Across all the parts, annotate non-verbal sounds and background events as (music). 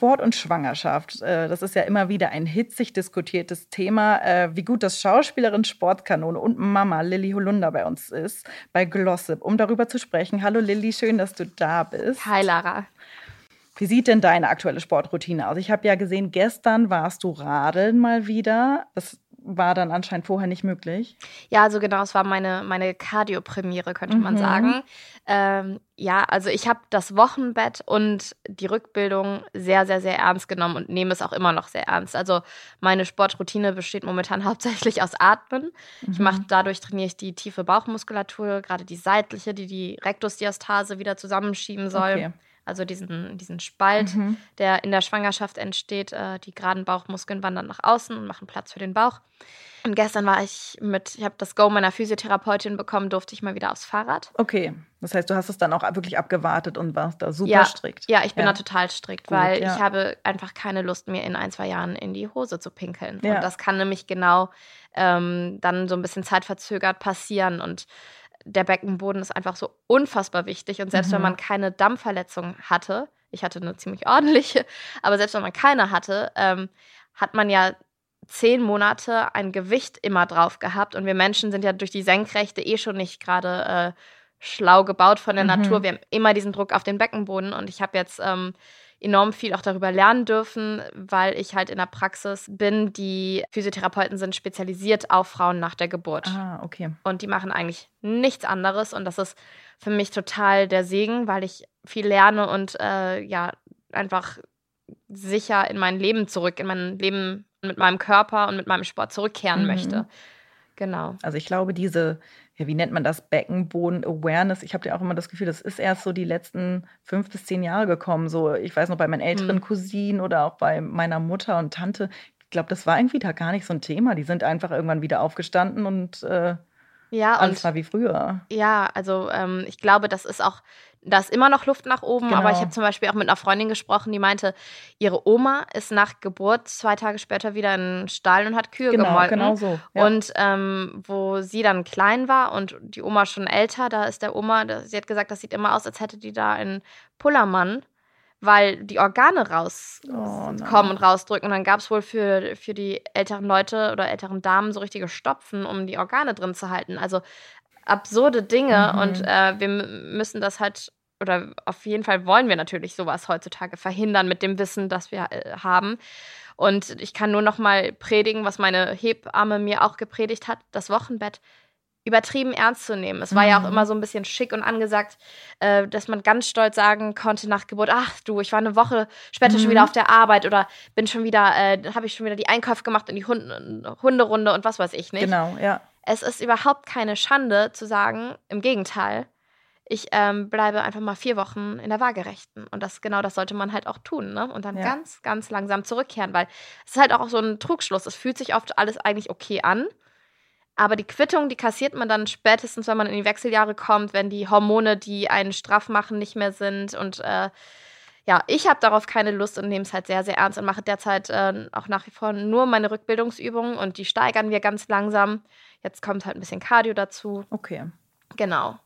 Sport und Schwangerschaft, äh, das ist ja immer wieder ein hitzig diskutiertes Thema. Äh, wie gut das Schauspielerin, Sportkanone und Mama Lilly Holunder bei uns ist, bei Glossip, um darüber zu sprechen. Hallo Lilly, schön, dass du da bist. Hi Lara. Wie sieht denn deine aktuelle Sportroutine aus? Ich habe ja gesehen, gestern warst du radeln mal wieder. Das war dann anscheinend vorher nicht möglich. Ja, also genau, es war meine, meine Cardio-Premiere, könnte man Mhm. sagen. Ähm, ja, also ich habe das Wochenbett und die Rückbildung sehr, sehr, sehr ernst genommen und nehme es auch immer noch sehr ernst. Also meine Sportroutine besteht momentan (laughs) hauptsächlich aus Atmen. Ich Mhm. mache dadurch trainiere ich die tiefe Bauchmuskulatur, gerade die seitliche, die die Rektusdiastase wieder zusammenschieben soll. Okay. Also diesen, diesen Spalt, Mhm. der in der Schwangerschaft entsteht. Äh, die geraden Bauchmuskeln wandern nach außen und machen Platz für den Bauch. Und gestern war ich mit, ich habe das Go meiner Physiotherapeutin bekommen, durfte ich mal wieder aufs Fahrrad. Okay, das heißt, du hast es dann auch wirklich abgewartet und warst da super ja, strikt. Ja, ich bin Ja. da total strikt, Gut, weil ja. ich habe einfach keine Lust, mir in ein, zwei Jahren in die Hose zu pinkeln. Und das kann nämlich genau ähm, dann so ein bisschen zeitverzögert passieren. Und der Beckenboden ist einfach so unfassbar wichtig. Und selbst wenn Mhm. man keine Dammverletzung hatte, ich hatte eine ziemlich ordentliche, (laughs) aber selbst wenn man keine hatte, ähm, hat man ja zehn Monate ein Gewicht immer drauf gehabt. Und wir Menschen sind ja durch die Senkrechte eh schon nicht gerade äh, schlau gebaut von der Mhm. Natur. Wir haben immer diesen Druck auf den Beckenboden. Und ich habe jetzt ähm, enorm viel auch darüber lernen dürfen, weil ich halt in der Praxis bin. Die Physiotherapeuten sind spezialisiert auf Frauen nach der Geburt. Ah, okay. Und die machen eigentlich nichts anderes. Und das ist für mich total der Segen, weil ich viel lerne und äh, ja, einfach sicher in mein Leben zurück, in mein Leben mit meinem Körper und mit meinem Sport zurückkehren Mhm. möchte. Genau. Also ich glaube, diese, ja, wie nennt man das, Beckenboden-Awareness, ich habe ja auch immer das Gefühl, das ist erst so die letzten fünf bis zehn Jahre gekommen. So, ich weiß noch, bei meinen älteren Mhm. Cousinen oder auch bei meiner Mutter und Tante, ich glaube, das war irgendwie da gar nicht so ein Thema. Die sind einfach irgendwann wieder aufgestanden und äh, Ja, alles und war wie früher. Ja, also ähm, ich glaube, das ist auch, da ist immer noch Luft nach oben. Aber ich Genau. habe zum Beispiel auch mit einer Freundin gesprochen, die meinte, ihre Oma ist nach Geburt zwei Tage später wieder in den Stall und hat Kühe Genau, gemolken. genau so. Ja. Und ähm, wo sie dann klein war und die Oma schon älter, da ist der Oma, sie hat gesagt, das sieht immer aus, als hätte die da einen Pullermann, weil die Organe rauskommen Oh, und rausdrücken. Und dann gab es wohl für, für die älteren Leute oder älteren Damen so richtige Stopfen, um die Organe drin zu halten. Also absurde Dinge Mhm. und äh, wir müssen das halt, oder auf jeden Fall wollen wir natürlich sowas heutzutage verhindern mit dem Wissen, das wir äh, haben. Und ich kann nur noch mal predigen, was meine Hebamme mir auch gepredigt hat, das Wochenbett übertrieben ernst zu nehmen. Es war ja auch Mhm. immer so ein bisschen schick und angesagt, äh, dass man ganz stolz sagen konnte nach Geburt, ach du, ich war eine Woche später schon Mhm. wieder auf der Arbeit oder bin schon wieder, äh, habe ich schon wieder die Einkäufe gemacht und die Hunde, Hunderunde und was weiß ich nicht. Genau, ja. Es ist überhaupt keine Schande zu sagen, im Gegenteil, ich ähm, bleibe einfach mal vier Wochen in der Waagerechten. Und das genau das sollte man halt auch tun, ne? Und dann Ja. ganz, ganz langsam zurückkehren, weil es ist halt auch so ein Trugschluss. Es fühlt sich oft alles eigentlich okay an. Aber die Quittung, die kassiert man dann spätestens, wenn man in die Wechseljahre kommt, wenn die Hormone, die einen straff machen, nicht mehr sind. Und äh, ja, ich habe darauf keine Lust und nehme es halt sehr, sehr ernst und mache derzeit äh, auch nach wie vor nur meine Rückbildungsübungen und die steigern wir ganz langsam. Jetzt kommt halt ein bisschen Cardio dazu. Okay. Genau.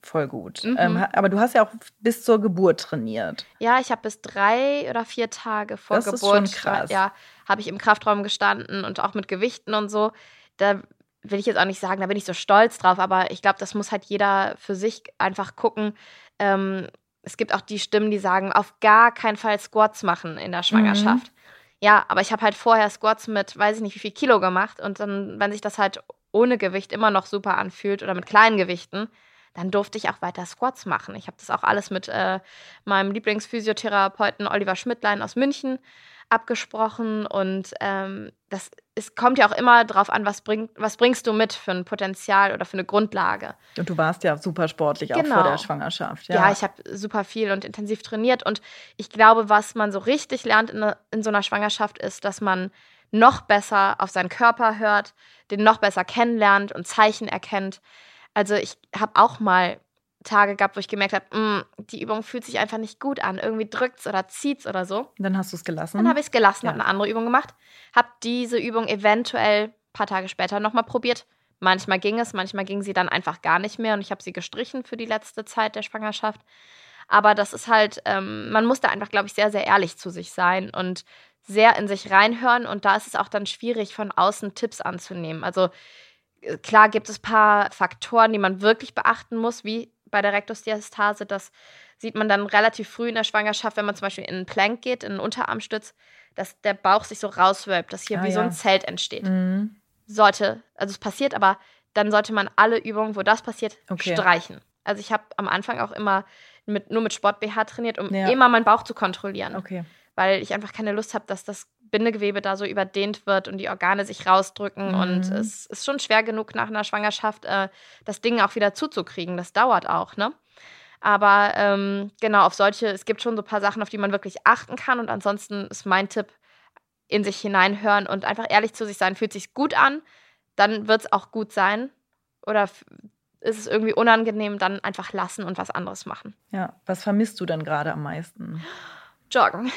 Voll gut. Mhm. Ähm, aber du hast ja auch bis zur Geburt trainiert. Ja, ich habe bis drei oder vier Tage vor Das ist Geburt, schon krass. ja, habe ich im Kraftraum gestanden und auch mit Gewichten und so. Da will ich jetzt auch nicht sagen, da bin ich so stolz drauf, aber ich glaube, das muss halt jeder für sich einfach gucken. Ähm, es gibt auch die Stimmen, die sagen, auf gar keinen Fall Squats machen in der Schwangerschaft. Ja, aber ich habe halt vorher Squats mit, weiß ich nicht, wie viel Kilo gemacht und dann, wenn sich das halt ohne Gewicht immer noch super anfühlt oder mit kleinen Gewichten, dann durfte ich auch weiter Squats machen. Ich habe das auch alles mit äh, meinem Lieblingsphysiotherapeuten Oliver Schmidtlein aus München abgesprochen und ähm, das es kommt ja auch immer drauf an, was, bringt, was bringst du mit für ein Potenzial oder für eine Grundlage. Und du warst ja super sportlich auch Genau. vor der Schwangerschaft. Ja, ich habe super viel und intensiv trainiert und ich glaube, was man so richtig lernt in, in so einer Schwangerschaft ist, dass man noch besser auf seinen Körper hört, den noch besser kennenlernt und Zeichen erkennt. Also ich habe auch mal Tage gehabt, wo ich gemerkt habe, mm, die Übung fühlt sich einfach nicht gut an. Irgendwie drückt es oder zieht es oder so. Dann hast du es gelassen. Dann habe ich es gelassen, Ja. habe eine andere Übung gemacht, habe diese Übung eventuell ein paar Tage später nochmal probiert. Manchmal ging es, manchmal ging sie dann einfach gar nicht mehr und ich habe sie gestrichen für die letzte Zeit der Schwangerschaft. Aber das ist halt, ähm, man muss da einfach, glaube ich, sehr, sehr ehrlich zu sich sein und sehr in sich reinhören. Und da ist es auch dann schwierig, von außen Tipps anzunehmen. Also äh, klar gibt es ein paar Faktoren, die man wirklich beachten muss, wie bei der Rektusdiastase. Das sieht man dann relativ früh in der Schwangerschaft, wenn man zum Beispiel in einen Plank geht, in einen Unterarmstütz, dass der Bauch sich so rauswölbt, dass hier Ah, wie so ja. ein Zelt entsteht. Mhm. Sollte, also es passiert, aber dann sollte man alle Übungen, wo das passiert, Okay. streichen. Also ich habe am Anfang auch immer mit, nur mit Sport-BH trainiert, um Ja. immer meinen Bauch zu kontrollieren Okay. weil ich einfach keine Lust habe, dass das Bindegewebe da so überdehnt wird und die Organe sich rausdrücken. Mhm. Und es ist schon schwer genug nach einer Schwangerschaft, äh, das Ding auch wieder zuzukriegen. Das dauert auch, ne? Aber ähm, genau, auf solche, es gibt schon so ein paar Sachen, auf die man wirklich achten kann. Und ansonsten ist mein Tipp, in sich hineinhören und einfach ehrlich zu sich sein. Fühlt sich gut an, dann wird es auch gut sein. Oder ist es irgendwie unangenehm, dann einfach lassen und was anderes machen. Ja. Was vermisst du denn gerade am meisten? Joggen.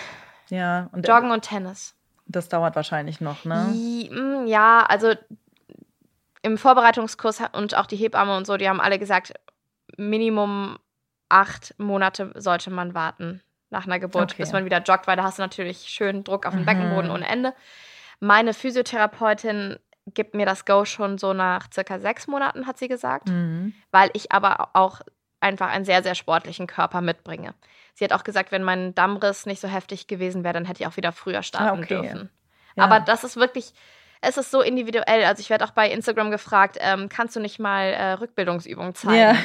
Ja, und Joggen und Tennis. Das dauert wahrscheinlich noch, ne? Mm, Ja, also im Vorbereitungskurs und auch die Hebamme und so, die haben alle gesagt, Minimum acht Monate sollte man warten nach einer Geburt, Okay. bis man wieder joggt, weil da hast du natürlich schön Druck auf den Mhm. Beckenboden ohne Ende. Meine Physiotherapeutin gibt mir das Go schon so nach circa sechs Monaten, hat sie gesagt Mhm. weil ich aber auch einfach einen sehr, sehr sportlichen Körper mitbringe. Sie hat auch gesagt, wenn mein Dammriss nicht so heftig gewesen wäre, dann hätte ich auch wieder früher starten Ah, okay. dürfen. Ja. Aber das ist wirklich, es ist so individuell. Also ich werde auch bei Instagram gefragt, ähm, kannst du nicht mal äh, Rückbildungsübungen zeigen? Ja.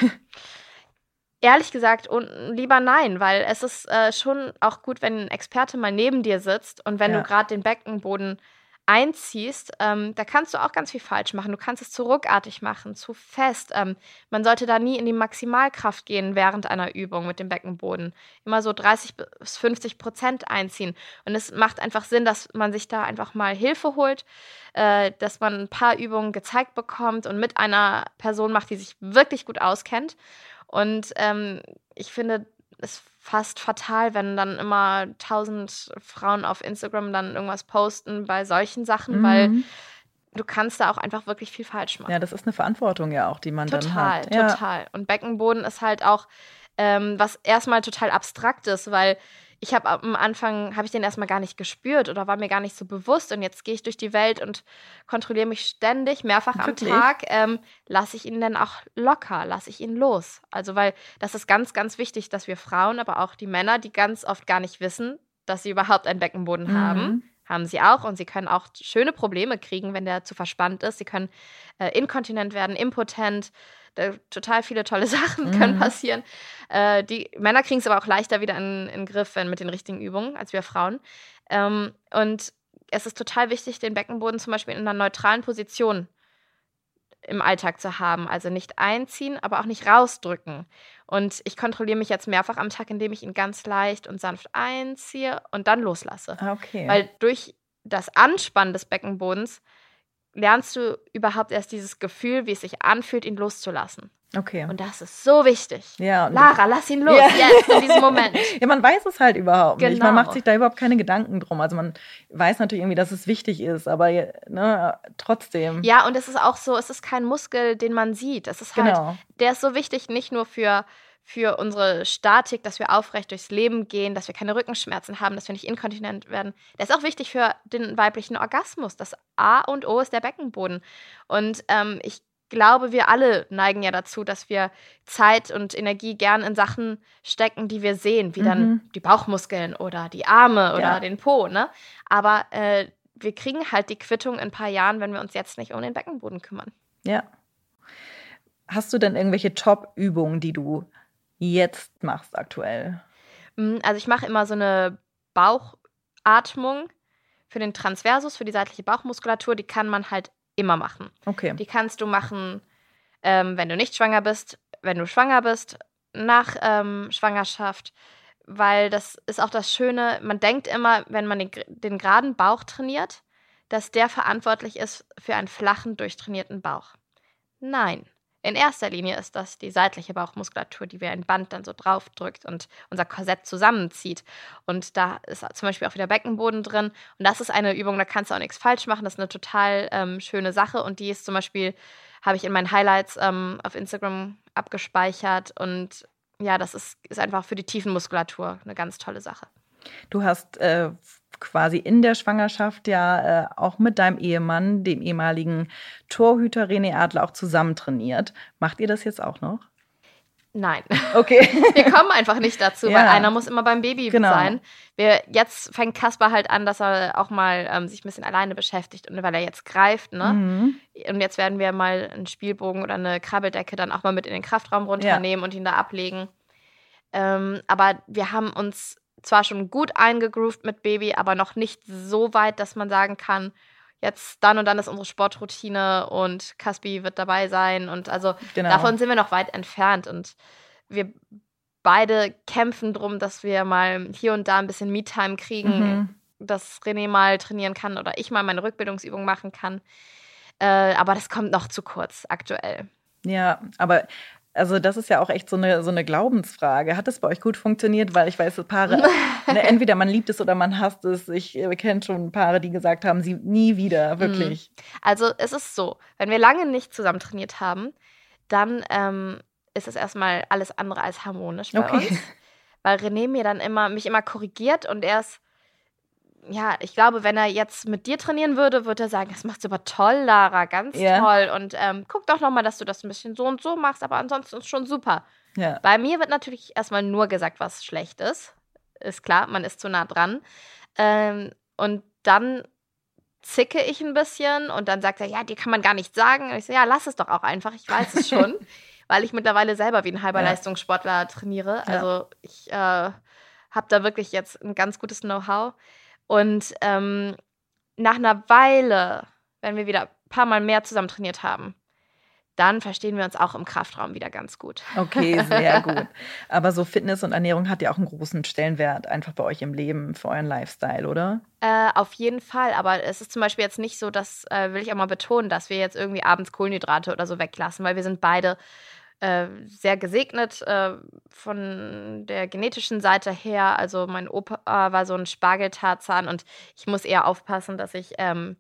Ehrlich gesagt, und lieber nein, weil es ist äh, schon auch gut, wenn ein Experte mal neben dir sitzt und wenn Ja. du gerade den Beckenboden einziehst, ähm, da kannst du auch ganz viel falsch machen. Du kannst es zu ruckartig machen, zu fest. Ähm, man sollte da nie in die Maximalkraft gehen während einer Übung mit dem Beckenboden. Immer so 30 bis 50 Prozent einziehen. Und es macht einfach Sinn, dass man sich da einfach mal Hilfe holt, äh, dass man ein paar Übungen gezeigt bekommt und mit einer Person macht, die sich wirklich gut auskennt. Und ähm, ich finde es fast fatal, wenn dann immer tausend Frauen auf Instagram dann irgendwas posten bei solchen Sachen, weil Mhm. du kannst da auch einfach wirklich viel falsch machen. Ja, das ist eine Verantwortung ja auch, die man dann Total, hat. Ja. total. Und Beckenboden ist halt auch ähm, was erstmal total abstraktes, weil ich habe am Anfang, habe ich den erstmal gar nicht gespürt oder war mir gar nicht so bewusst und jetzt gehe ich durch die Welt und kontrolliere mich ständig, mehrfach Wirklich? am Tag. Ähm, lasse ich ihn dann auch locker, lasse ich ihn los. Also weil das ist ganz, ganz wichtig, dass wir Frauen, aber auch die Männer, die ganz oft gar nicht wissen, dass sie überhaupt einen Beckenboden haben, Mhm. haben sie auch und sie können auch schöne Probleme kriegen, wenn der zu verspannt ist. Sie können äh, inkontinent werden, impotent. Da, total viele tolle (laughs) Sachen können Mhm. passieren. Äh, die Männer kriegen es aber auch leichter wieder in, in den Griff, wenn mit den richtigen Übungen, als wir Frauen. Ähm, und es ist total wichtig, den Beckenboden zum Beispiel in einer neutralen Position im Alltag zu haben. Also nicht einziehen, aber auch nicht rausdrücken. Und ich kontrolliere mich jetzt mehrfach am Tag, indem ich ihn ganz leicht und sanft einziehe und dann loslasse. Ah, okay. Weil durch das Anspannen des Beckenbodens lernst du überhaupt erst dieses Gefühl, wie es sich anfühlt, ihn loszulassen. okay. Und das ist so wichtig. ja, Lara, lass ihn los, Ja. jetzt, in diesem Moment. (laughs) Ja, man weiß es halt überhaupt nicht. Man Genau. macht sich da überhaupt keine Gedanken drum. Also man weiß natürlich irgendwie, dass es wichtig ist, aber ne, trotzdem. Ja, und es ist auch so, es ist kein Muskel, den man sieht. Es ist halt, genau. der ist so wichtig, nicht nur für, für unsere Statik, dass wir aufrecht durchs Leben gehen, dass wir keine Rückenschmerzen haben, dass wir nicht inkontinent werden. Der ist auch wichtig für den weiblichen Orgasmus. Das A und O ist der Beckenboden. Und ähm, ich glaube, wir alle neigen ja dazu, dass wir Zeit und Energie gern in Sachen stecken, die wir sehen, wie dann Mhm. die Bauchmuskeln oder die Arme oder Ja. den Po, ne? Aber äh, wir kriegen halt die Quittung in ein paar Jahren, wenn wir uns jetzt nicht um den Beckenboden kümmern. Ja. Hast du denn irgendwelche Top-Übungen, die du jetzt machst aktuell? Mm, Also ich mache immer so eine Bauchatmung für den Transversus, für die seitliche Bauchmuskulatur. Die kann man halt immer machen. Okay. Die kannst du machen, ähm, wenn du nicht schwanger bist, wenn du schwanger bist, nach ähm, Schwangerschaft. Weil das ist auch das Schöne, man denkt immer, wenn man den, den geraden Bauch trainiert, dass der verantwortlich ist für einen flachen, durchtrainierten Bauch. Nein, in erster Linie ist das die seitliche Bauchmuskulatur, die wie ein Band dann so draufdrückt und unser Korsett zusammenzieht. Und da ist zum Beispiel auch wieder Beckenboden drin. Und das ist eine Übung, da kannst du auch nichts falsch machen. Das ist eine total ähm, schöne Sache. Und die ist zum Beispiel, habe ich in meinen Highlights ähm, auf Instagram abgespeichert. Und ja, das ist, ist einfach für die Tiefenmuskulatur eine ganz tolle Sache. Du hast äh, quasi in der Schwangerschaft ja äh, auch mit deinem Ehemann, dem ehemaligen Torhüter René Adler, auch zusammen trainiert. Macht ihr das jetzt auch noch? Nein. Okay. (laughs) Wir kommen einfach nicht dazu, ja. weil einer muss immer beim Baby genau. sein. Wir, jetzt fängt Kaspar halt an, dass er auch mal ähm, sich ein bisschen alleine beschäftigt und weil er jetzt greift, ne? Mhm. Und jetzt werden wir mal einen Spielbogen oder eine Krabbeldecke dann auch mal mit in den Kraftraum runternehmen ja. und ihn da ablegen. Ähm, aber wir haben uns zwar schon gut eingegroovt mit Baby, aber noch nicht so weit, dass man sagen kann, jetzt dann und dann ist unsere Sportroutine und Caspi wird dabei sein. Und also genau. davon sind wir noch weit entfernt. Und wir beide kämpfen darum, dass wir mal hier und da ein bisschen Me-Time kriegen, mhm. dass René mal trainieren kann oder ich mal meine Rückbildungsübung machen kann. Äh, aber das kommt noch zu kurz aktuell. Ja, aber also das ist ja auch echt so eine, so eine Glaubensfrage. Hat das bei euch gut funktioniert? Weil ich weiß, Paare, (laughs) ne, entweder man liebt es oder man hasst es. Ich äh, kenne schon Paare, die gesagt haben, sie nie wieder, mhm. wirklich. Also es ist so, wenn wir lange nicht zusammen trainiert haben, dann ähm, ist es erstmal alles andere als harmonisch bei okay. uns. Weil René mir dann immer, mich immer korrigiert und er ist ja, ich glaube, wenn er jetzt mit dir trainieren würde, würde er sagen, das macht's aber toll, Lara, ganz ja. toll. Und ähm, guck doch nochmal, dass du das ein bisschen so und so machst, aber ansonsten ist schon super. Ja. Bei mir wird natürlich erstmal nur gesagt, was schlecht ist. Ist klar, man ist zu nah dran. Ähm, und dann zicke ich ein bisschen und dann sagt er, ja, dir kann man gar nichts sagen. Und ich so, ja, lass es doch auch einfach, ich weiß es schon. (laughs) weil ich mittlerweile selber wie ein halber ja. Leistungssportler trainiere. Also ich äh, habe da wirklich jetzt ein ganz gutes Know-how. Und ähm, nach einer Weile, wenn wir wieder ein paar Mal mehr zusammen trainiert haben, dann verstehen wir uns auch im Kraftraum wieder ganz gut. Okay, sehr (laughs) gut. Aber so Fitness und Ernährung hat ja auch einen großen Stellenwert einfach bei euch im Leben, für euren Lifestyle, oder? Äh, auf jeden Fall. Aber es ist zum Beispiel jetzt nicht so, das äh, will ich auch mal betonen, dass wir jetzt irgendwie abends Kohlenhydrate oder so weglassen, weil wir sind beide äh, sehr gesegnet äh, von der genetischen Seite her. Also mein Opa war so ein Spargeltarzan und ich muss eher aufpassen, dass ich, ähm,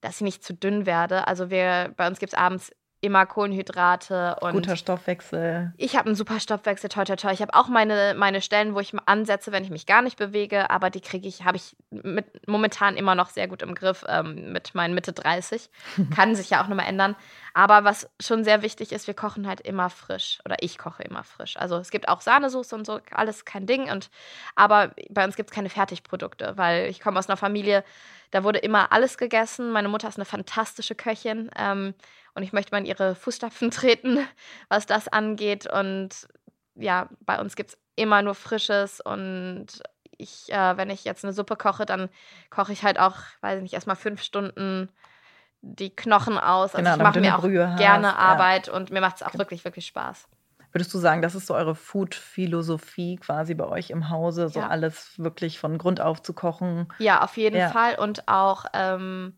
dass ich nicht zu dünn werde. Also wir, bei uns gibt es abends immer Kohlenhydrate und guter Stoffwechsel. Ich habe einen super Stoffwechsel, toll, toll, toll. Ich habe auch meine, meine Stellen, wo ich ansetze, wenn ich mich gar nicht bewege, aber die kriege ich, habe ich mit, momentan immer noch sehr gut im Griff ähm, mit meinen Mitte 30. (laughs) Kann sich ja auch nochmal ändern. Aber was schon sehr wichtig ist, wir kochen halt immer frisch oder ich koche immer frisch. Also es gibt auch Sahnesoße und so, alles kein Ding. Und aber bei uns gibt es keine Fertigprodukte, weil ich komme aus einer Familie, da wurde immer alles gegessen. Meine Mutter ist eine fantastische Köchin. Ähm, und ich möchte mal in ihre Fußstapfen (laughs) treten, was das angeht. Und ja, bei uns gibt es immer nur Frisches und ich, äh, wenn ich jetzt eine Suppe koche, dann koche ich halt auch, weiß ich nicht, erstmal fünf Stunden die Knochen aus. Also genau, ich mache mir auch Brühe gerne hast, Arbeit ja. und mir macht es auch wirklich, wirklich Spaß. Würdest du sagen, das ist so eure Food-Philosophie quasi bei euch im Hause, so ja. alles wirklich von Grund auf zu kochen? Ja, auf jeden ja. Fall. Und auch ähm,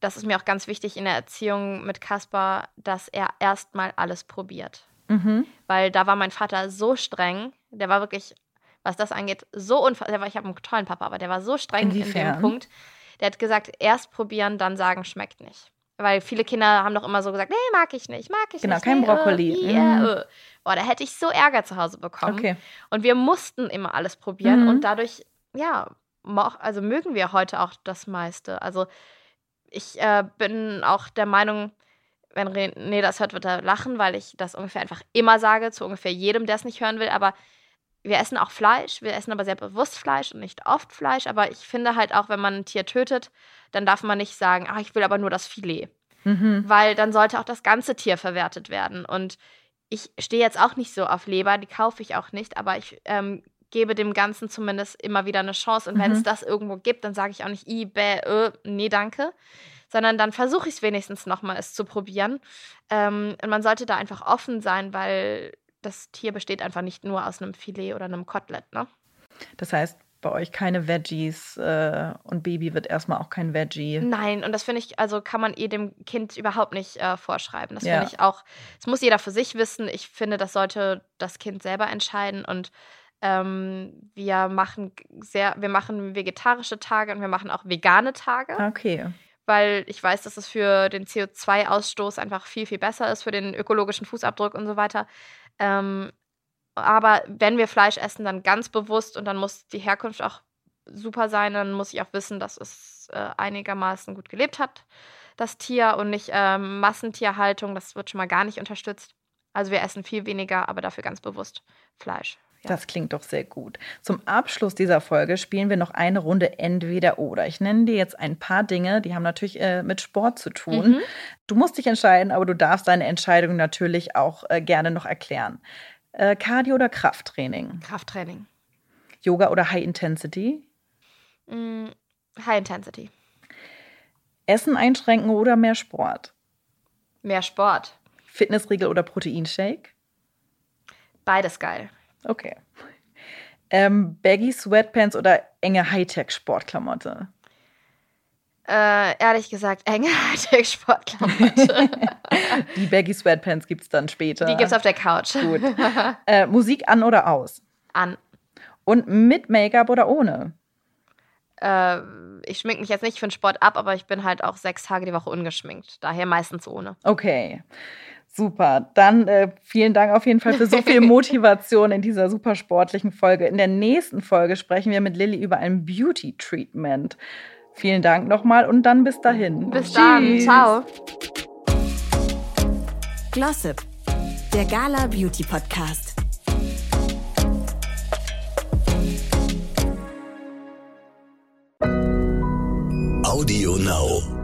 das ist mir auch ganz wichtig in der Erziehung mit Kaspar, dass er erstmal alles probiert. Mhm. Weil da war mein Vater so streng, der war wirklich, was das angeht, so unfassbar. Ich habe einen tollen Papa, aber der war so streng Inwiefern? in dem Punkt. Der hat gesagt, erst probieren, dann sagen, schmeckt nicht. Weil viele Kinder haben doch immer so gesagt, nee, mag ich nicht, mag ich genau, nicht. Genau, kein nee, Brokkoli. Oh, yeah, mhm. oh. Boah, da hätte ich so Ärger zu Hause bekommen. Okay. Und wir mussten immer alles probieren mhm. und dadurch, ja, also mögen wir heute auch das meiste. Also ich äh, bin auch der Meinung, wenn René das hört, wird er lachen, weil ich das ungefähr einfach immer sage, zu ungefähr jedem, der es nicht hören will. Aber wir essen auch Fleisch, wir essen aber sehr bewusst Fleisch und nicht oft Fleisch. Aber ich finde halt auch, wenn man ein Tier tötet, dann darf man nicht sagen, ach, ich will aber nur das Filet. Mhm. Weil dann sollte auch das ganze Tier verwertet werden. Und ich stehe jetzt auch nicht so auf Leber, die kaufe ich auch nicht, aber ich ähm, gebe dem Ganzen zumindest immer wieder eine Chance. Und wenn es mhm. das irgendwo gibt, dann sage ich auch nicht, i, bäh, äh, nee, danke. Sondern dann versuche ich es wenigstens nochmal, es zu probieren. Ähm, und man sollte da einfach offen sein, weil das Tier besteht einfach nicht nur aus einem Filet oder einem Kotelett. Ne? Das heißt, bei euch. Keine Veggies äh, und Baby wird erstmal auch kein Veggie. Nein, und das finde ich, also kann man eh dem Kind überhaupt nicht äh, vorschreiben. Das Ja. finde ich auch, das muss jeder für sich wissen. Ich finde, das sollte das Kind selber entscheiden und ähm, wir machen sehr, wir machen vegetarische Tage und wir machen auch vegane Tage, Okay. weil ich weiß, dass es für den CO2-Ausstoß einfach viel, viel besser ist, für den ökologischen Fußabdruck und so weiter. Ähm, aber wenn wir Fleisch essen, dann ganz bewusst und dann muss die Herkunft auch super sein. Dann muss ich auch wissen, dass es äh, einigermaßen gut gelebt hat, das Tier und nicht ähm, Massentierhaltung. Das wird schon mal gar nicht unterstützt. Also wir essen viel weniger, aber dafür ganz bewusst Fleisch. Ja. Das klingt doch sehr gut. Zum Abschluss dieser Folge spielen wir noch eine Runde entweder oder. Ich nenne dir jetzt ein paar Dinge, die haben natürlich äh, mit Sport zu tun. Mhm. Du musst dich entscheiden, aber du darfst deine Entscheidung natürlich auch äh, gerne noch erklären. Äh, Cardio oder Krafttraining? Krafttraining. Yoga oder High Intensity? Mm, High Intensity. Essen einschränken oder mehr Sport? Mehr Sport. Fitnessriegel oder Proteinshake? Beides geil. Okay. Ähm, Baggy Sweatpants oder enge Hightech-Sportklamotte? Äh, ehrlich gesagt, enge (laughs) Hightech-Sportklamotte. (laughs) Die Baggy Sweatpants gibt es dann später. Die gibt's auf der Couch. Gut. (laughs) Äh, Musik an oder aus? An. Und mit Make-up oder ohne? Äh, ich schmink mich jetzt nicht für den Sport ab, aber ich bin halt auch sechs Tage die Woche ungeschminkt. Daher meistens ohne. Okay. Super. Dann äh, vielen Dank auf jeden Fall für so viel (laughs) Motivation in dieser super sportlichen Folge. In der nächsten Folge sprechen wir mit Lilly über ein Beauty-Treatment. Vielen Dank nochmal und dann bis dahin. Bis dann. Tschüss. Ciao. Glossip, der Gala Beauty Podcast. Audio Now.